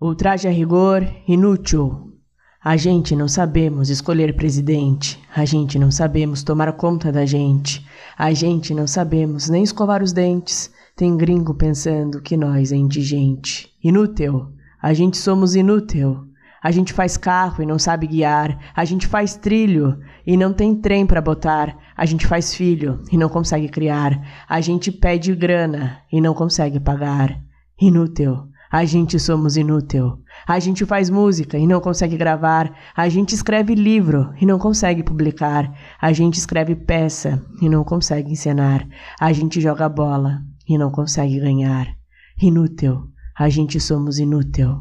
Ultraje a rigor, inútil. A gente não sabemos escolher presidente. A gente não sabemos tomar conta da gente. A gente não sabemos nem escovar os dentes. Tem gringo pensando que nós é indigente. Inútil. A gente somos inútil. A gente faz carro e não sabe guiar. A gente faz trilho e não tem trem para botar. A gente faz filho e não consegue criar. A gente pede grana e não consegue pagar. Inútil. A gente somos inútil. A gente faz música e não consegue gravar. A gente escreve livro e não consegue publicar. A gente escreve peça e não consegue encenar. A gente joga bola e não consegue ganhar. Inútil. A gente somos inútil.